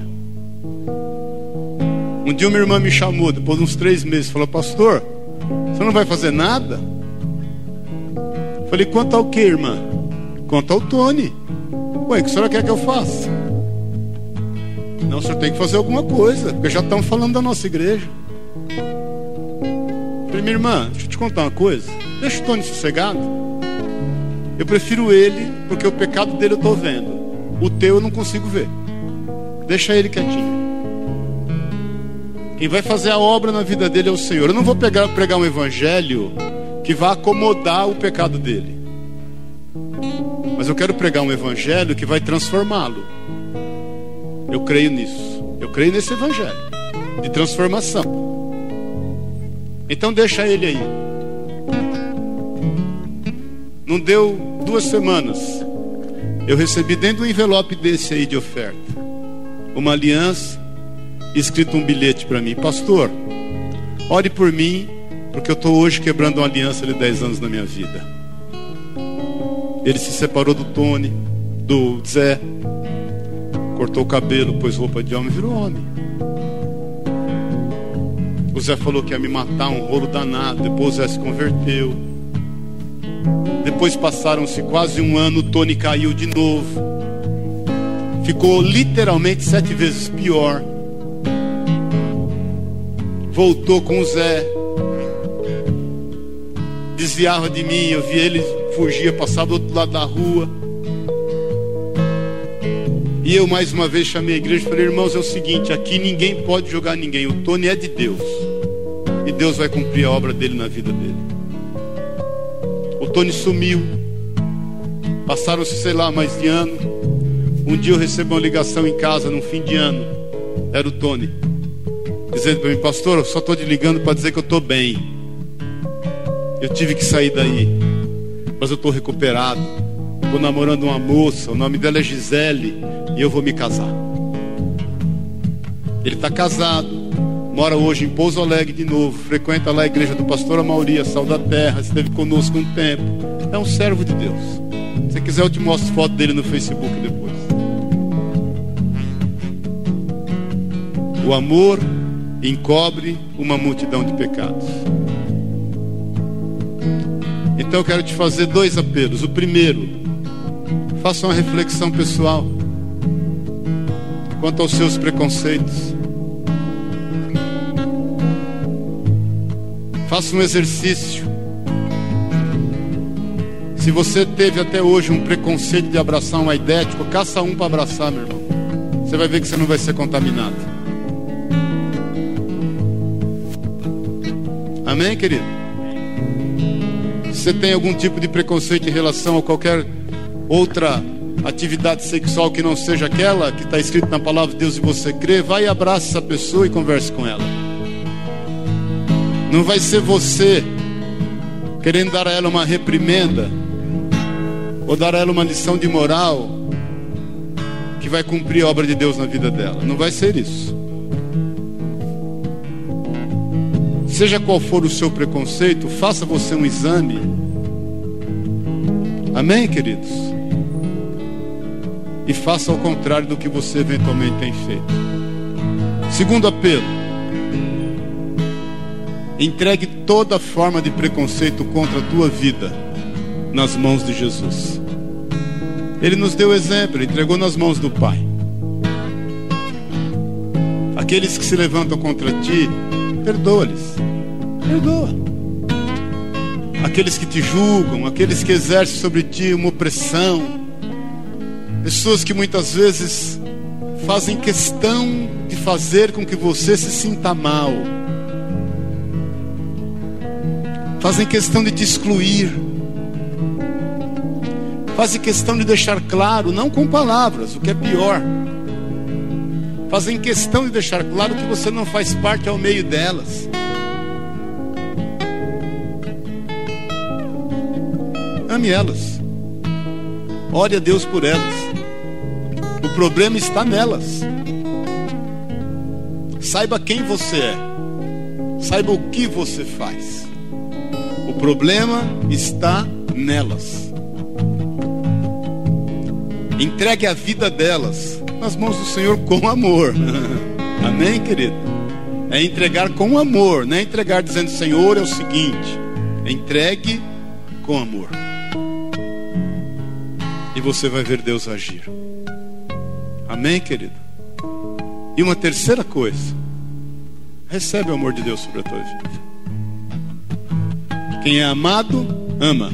Um dia uma irmã me chamou, depois de uns três meses, falou, pastor, você não vai fazer nada? Falei, quanto ao que, irmã? Quanto ao Tony. Ué, o que a senhora quer que eu faça? Não, o senhor tem que fazer alguma coisa, porque já estão falando da nossa igreja. Minha irmã, deixa eu te contar uma coisa. Deixa o Tony sossegado. Eu prefiro ele, porque o pecado dele eu estou vendo. O teu eu não consigo ver. Deixa ele quietinho. Quem vai fazer a obra na vida dele é o Senhor. Eu não vou pegar, pregar um evangelho que vá acomodar o pecado dele. Mas eu quero pregar um evangelho que vai transformá-lo. Eu creio nisso. Eu creio nesse evangelho de transformação. Então deixa ele aí. Não deu duas semanas. Eu recebi dentro do envelope desse aí de oferta uma aliança escrito um bilhete para mim, pastor. Ore por mim, porque eu estou hoje quebrando uma aliança de 10 anos na minha vida. Ele se separou do Tony, do Zé, cortou o cabelo, pôs roupa de homem, virou homem. O Zé falou que ia me matar, um rolo danado. Depois o Zé se converteu. Depois passaram-se quase um ano, o Tony caiu de novo. Ficou literalmente sete vezes pior. Voltou com o Zé. Desviava de mim, eu via ele fugia, passava do outro lado da rua. E eu mais uma vez chamei a igreja e falei, irmãos, é o seguinte, aqui ninguém pode jogar ninguém. O Tony é de Deus. E Deus vai cumprir a obra dele na vida dele. O Tony sumiu. Passaram-se, sei lá, mais de ano. Um dia eu recebo uma ligação em casa, no fim de ano. Era o Tony. Dizendo para mim, pastor, eu só estou te ligando para dizer que eu estou bem. Eu tive que sair daí. Mas eu estou recuperado. Estou namorando uma moça, o nome dela é Gisele e eu vou me casar. Ele está casado, mora hoje em Pouso Alegre de novo, frequenta lá a igreja do pastor Amauria, Sal da Terra, esteve conosco um tempo. É um servo de Deus. Se quiser, eu te mostro foto dele no Facebook depois. O amor encobre uma multidão de pecados. Então eu quero te fazer dois apelos. O primeiro, faça uma reflexão pessoal quanto aos seus preconceitos. Faça um exercício. Se você teve até hoje um preconceito de abraçar um aidético, caça um para abraçar, meu irmão. Você vai ver que você não vai ser contaminado. Amém, querido? Se você tem algum tipo de preconceito em relação a qualquer outra atividade sexual que não seja aquela que está escrito na palavra de Deus e você crê, vai e abraça essa pessoa e converse com ela. Não vai ser você querendo dar a ela uma reprimenda ou dar a ela uma lição de moral que vai cumprir a obra de Deus na vida dela. Não vai ser isso. Seja qual for o seu preconceito, faça você um exame. Amém, queridos? E faça ao contrário do que você eventualmente tem feito. Segundo apelo: entregue toda forma de preconceito contra a tua vida nas mãos de Jesus. Ele nos deu exemplo, ele entregou nas mãos do Pai. Aqueles que se levantam contra ti, perdoa-lhes. Perdoa. Aqueles que te julgam, aqueles que exercem sobre ti uma opressão, Pessoas que muitas vezes fazem questão de fazer com que você se sinta mal. Fazem questão de te excluir. Fazem questão de deixar claro, não com palavras, o que é pior. Fazem questão de deixar claro que você não faz parte ao meio delas. Ame elas. Ore a Deus por elas. O problema está nelas. Saiba quem você é. Saiba o que você faz. O problema está nelas. Entregue a vida delas nas mãos do Senhor com amor. Amém, querido? É entregar com amor, não é entregar dizendo, Senhor, é o seguinte. Entregue com amor e você vai ver Deus agir. Amém, querido? E uma terceira coisa, recebe o amor de Deus sobre a tua vida. Quem é amado, ama.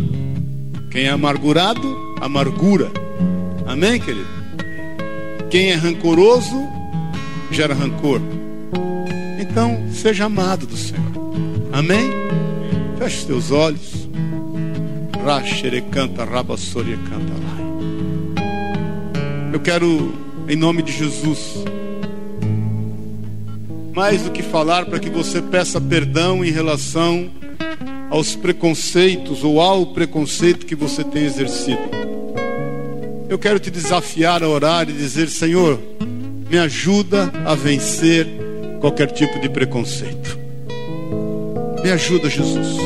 Quem é amargurado, amargura. Amém, querido? Quem é rancoroso, gera rancor. Então, seja amado do Senhor. Amém? Feche os teus olhos. canta, rabassoria canta lá. Eu quero, em nome de Jesus, mais do que falar para que você peça perdão em relação aos preconceitos ou ao preconceito que você tem exercido. Eu quero te desafiar a orar e dizer: Senhor, me ajuda a vencer qualquer tipo de preconceito. Me ajuda, Jesus.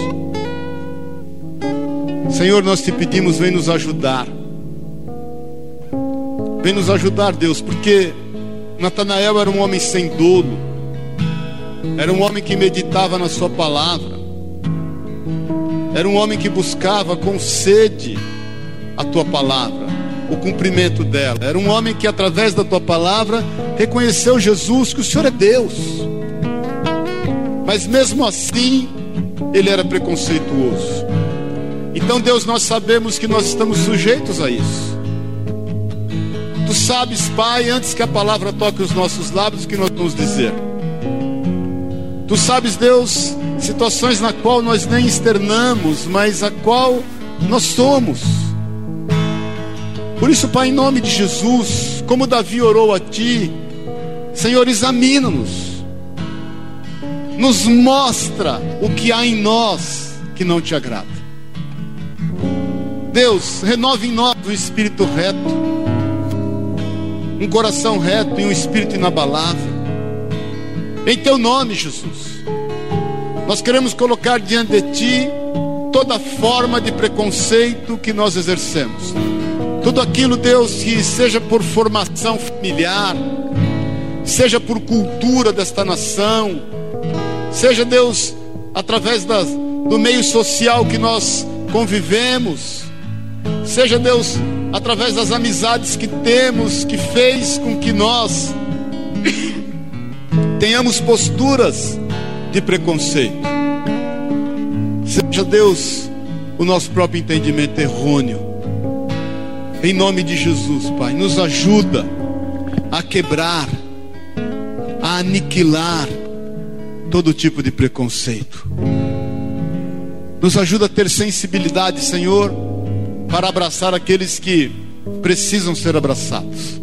Senhor, nós te pedimos, vem nos ajudar. Vem nos ajudar, Deus, porque Natanael era um homem sem dolo, era um homem que meditava na Sua palavra, era um homem que buscava com sede a Tua palavra o cumprimento dela. Era um homem que, através da tua palavra, reconheceu Jesus, que o Senhor é Deus. Mas mesmo assim, ele era preconceituoso. Então, Deus, nós sabemos que nós estamos sujeitos a isso. Tu sabes, Pai, antes que a palavra toque os nossos lábios, o que nós vamos dizer. Tu sabes, Deus, situações na qual nós nem externamos, mas a qual nós somos. Por isso, Pai, em nome de Jesus, como Davi orou a Ti, Senhor, examina-nos, nos mostra o que há em nós que não te agrada. Deus, renove em nós o espírito reto, um coração reto e um espírito inabalável. Em Teu nome, Jesus, nós queremos colocar diante de Ti toda forma de preconceito que nós exercemos tudo aquilo, Deus, que seja por formação familiar, seja por cultura desta nação, seja, Deus, através das, do meio social que nós convivemos, seja, Deus, através das amizades que temos, que fez com que nós tenhamos posturas de preconceito. Seja, Deus, o nosso próprio entendimento errôneo em nome de Jesus, Pai, nos ajuda a quebrar, a aniquilar todo tipo de preconceito. Nos ajuda a ter sensibilidade, Senhor, para abraçar aqueles que precisam ser abraçados.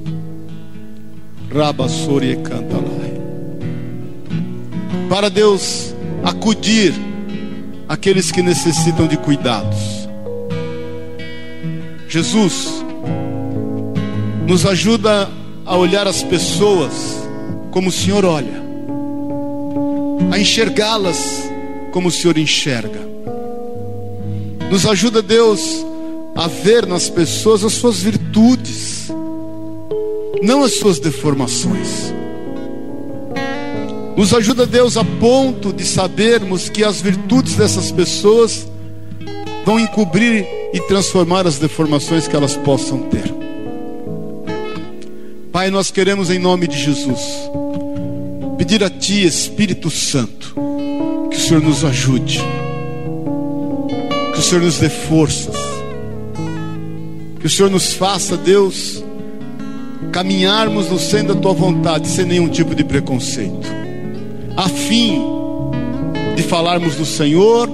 Rabassori canta lá. Para Deus acudir aqueles que necessitam de cuidados. Jesus, nos ajuda a olhar as pessoas como o Senhor olha, a enxergá-las como o Senhor enxerga. Nos ajuda, Deus, a ver nas pessoas as suas virtudes, não as suas deformações. Nos ajuda, Deus, a ponto de sabermos que as virtudes dessas pessoas vão encobrir e transformar as deformações que elas possam ter. Pai, nós queremos em nome de Jesus pedir a Ti, Espírito Santo, que o Senhor nos ajude, que o Senhor nos dê forças, que o Senhor nos faça, Deus, caminharmos no centro da Tua vontade, sem nenhum tipo de preconceito, a fim de falarmos do Senhor,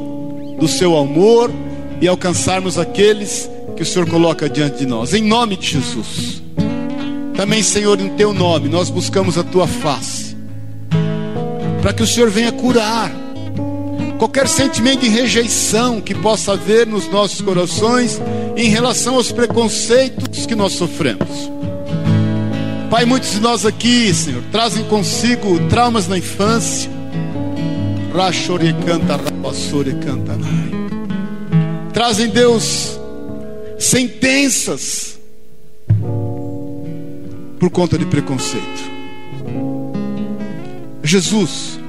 do Seu amor e alcançarmos aqueles que o Senhor coloca diante de nós, em nome de Jesus. Também, Senhor, em teu nome, nós buscamos a tua face, para que o Senhor venha curar qualquer sentimento de rejeição que possa haver nos nossos corações em relação aos preconceitos que nós sofremos. Pai, muitos de nós aqui, Senhor, trazem consigo traumas na infância. canta, canta. Trazem, Deus, sentenças por conta de preconceito. Jesus,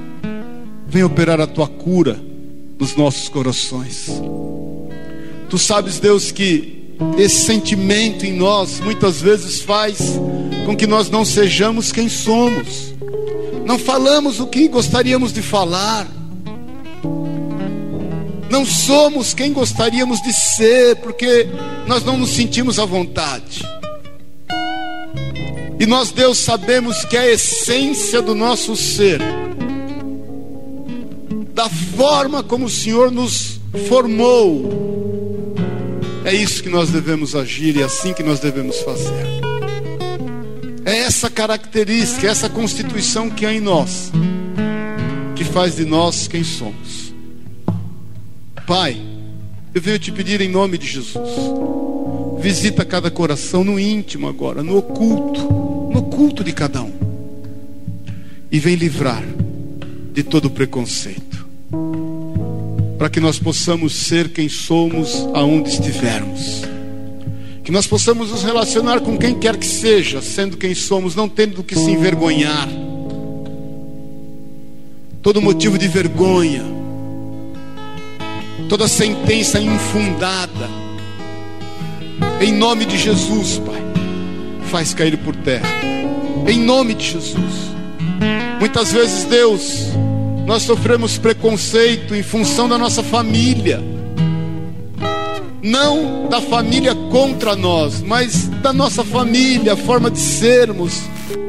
vem operar a tua cura nos nossos corações. Tu sabes, Deus, que esse sentimento em nós muitas vezes faz com que nós não sejamos quem somos, não falamos o que gostaríamos de falar. Não somos quem gostaríamos de ser, porque nós não nos sentimos à vontade. E nós, Deus, sabemos que a essência do nosso ser, da forma como o Senhor nos formou, é isso que nós devemos agir e é assim que nós devemos fazer. É essa característica, essa constituição que há em nós, que faz de nós quem somos. Pai, eu venho te pedir em nome de Jesus, visita cada coração no íntimo agora, no oculto, no oculto de cada um, e vem livrar de todo preconceito, para que nós possamos ser quem somos aonde estivermos que nós possamos nos relacionar com quem quer que seja, sendo quem somos, não tendo que se envergonhar. Todo motivo de vergonha, toda sentença infundada, em nome de Jesus, Pai, faz cair por terra. Em nome de Jesus. Muitas vezes, Deus, nós sofremos preconceito em função da nossa família não da família contra nós, mas da nossa família, a forma de sermos,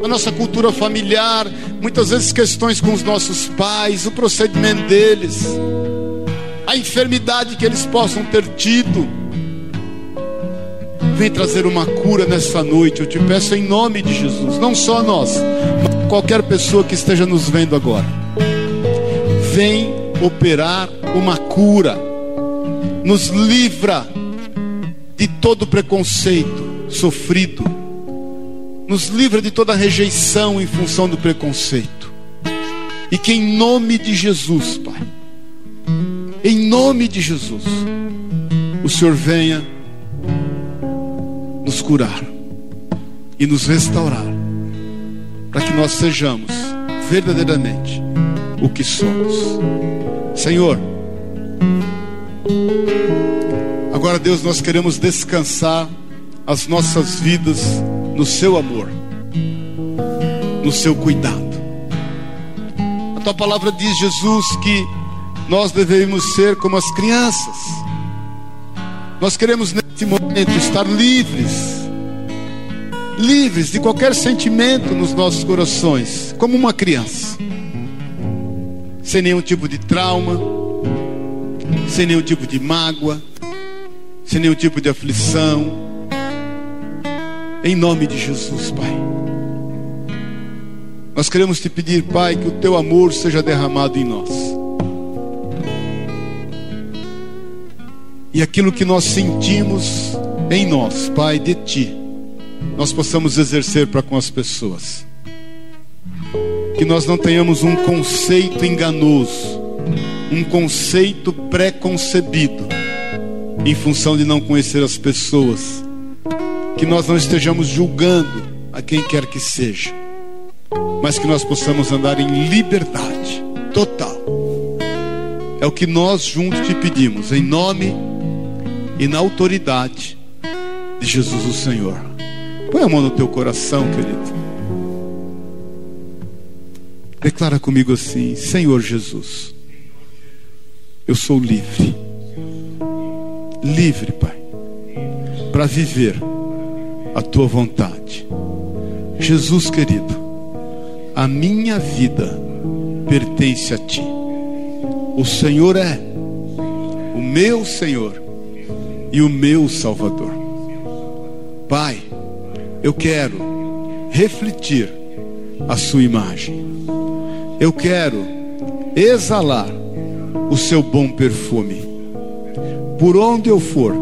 a nossa cultura familiar, muitas vezes questões com os nossos pais, o procedimento deles, a enfermidade que eles possam ter tido. Vem trazer uma cura nessa noite, eu te peço em nome de Jesus, não só nós, mas qualquer pessoa que esteja nos vendo agora. Vem operar uma cura nos livra de todo preconceito sofrido, nos livra de toda rejeição em função do preconceito. E que em nome de Jesus, Pai, em nome de Jesus, o Senhor venha nos curar e nos restaurar, para que nós sejamos verdadeiramente o que somos. Senhor, Agora, Deus, nós queremos descansar as nossas vidas no Seu amor, no Seu cuidado. A Tua palavra diz, Jesus, que nós devemos ser como as crianças. Nós queremos neste momento estar livres, livres de qualquer sentimento nos nossos corações, como uma criança, sem nenhum tipo de trauma sem nenhum tipo de mágoa, sem nenhum tipo de aflição. Em nome de Jesus, Pai. Nós queremos te pedir, Pai, que o teu amor seja derramado em nós. E aquilo que nós sentimos em nós, Pai, de ti, nós possamos exercer para com as pessoas. Que nós não tenhamos um conceito enganoso um conceito pré-concebido em função de não conhecer as pessoas. Que nós não estejamos julgando a quem quer que seja, mas que nós possamos andar em liberdade total. É o que nós juntos te pedimos, em nome e na autoridade de Jesus o Senhor. Põe a mão no teu coração, querido. Declara comigo assim: Senhor Jesus eu sou livre. Livre, Pai, para viver a tua vontade. Jesus querido, a minha vida pertence a ti. O Senhor é o meu Senhor e o meu Salvador. Pai, eu quero refletir a sua imagem. Eu quero exalar o seu bom perfume. Por onde eu for,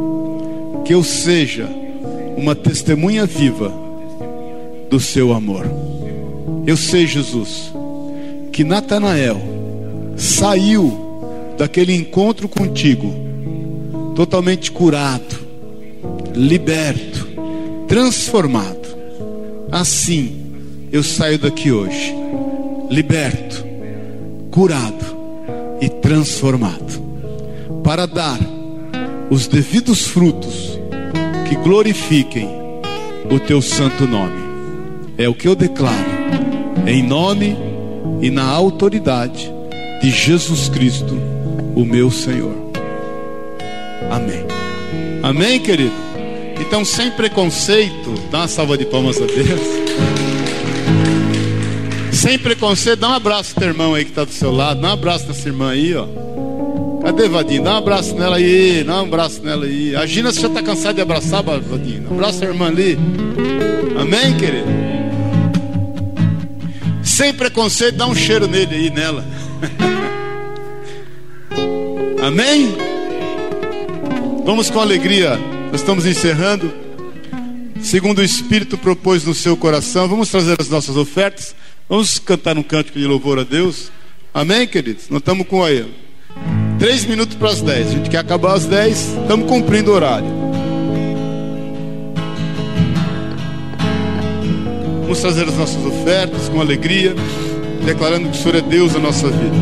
que eu seja uma testemunha viva do seu amor. Eu sei, Jesus, que Natanael saiu daquele encontro contigo totalmente curado, liberto, transformado. Assim, eu saio daqui hoje, liberto, curado e transformado, para dar os devidos frutos que glorifiquem o teu santo nome. É o que eu declaro, em nome e na autoridade de Jesus Cristo, o meu Senhor. Amém. Amém, querido? Então, sem preconceito, dá uma salva de palmas a Deus. Sem preconceito, dá um abraço pro teu irmão aí que está do seu lado. Dá um abraço nessa irmã aí, ó. Cadê Vadinho? Dá um abraço nela aí, dá um abraço nela aí. A Gina, você já está cansado de abraçar, Vadinho? Abraça a irmã ali. Amém, querido? Sem preconceito, dá um cheiro nele aí, nela. Amém? Vamos com alegria. Nós estamos encerrando. Segundo o Espírito propôs no seu coração, vamos trazer as nossas ofertas. Vamos cantar um cântico de louvor a Deus. Amém, queridos? Nós estamos com aí. Três minutos para as dez. A gente quer acabar às dez. Estamos cumprindo o horário. Vamos trazer as nossas ofertas com alegria, declarando que o Senhor é Deus na nossa vida.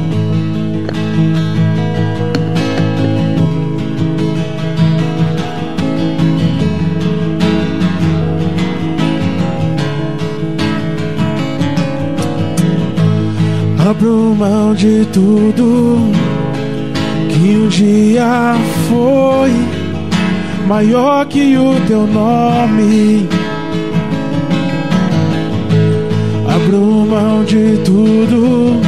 Abro mão de tudo que um dia foi maior que o teu nome. Abro mão de tudo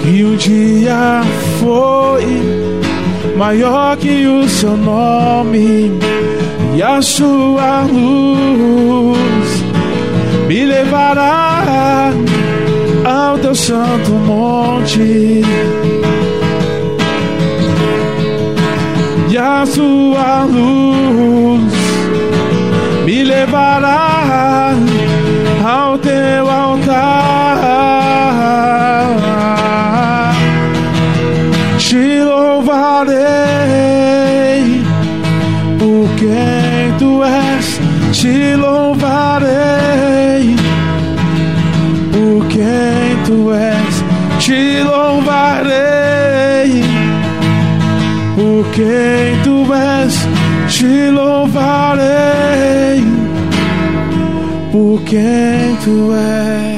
que um dia foi maior que o seu nome e a sua luz me levará teu santo monte e a sua luz me levará ao teu altar. Te louvarei por quem tu és, te louvarei quem tu és, te louvarei por quem tu és.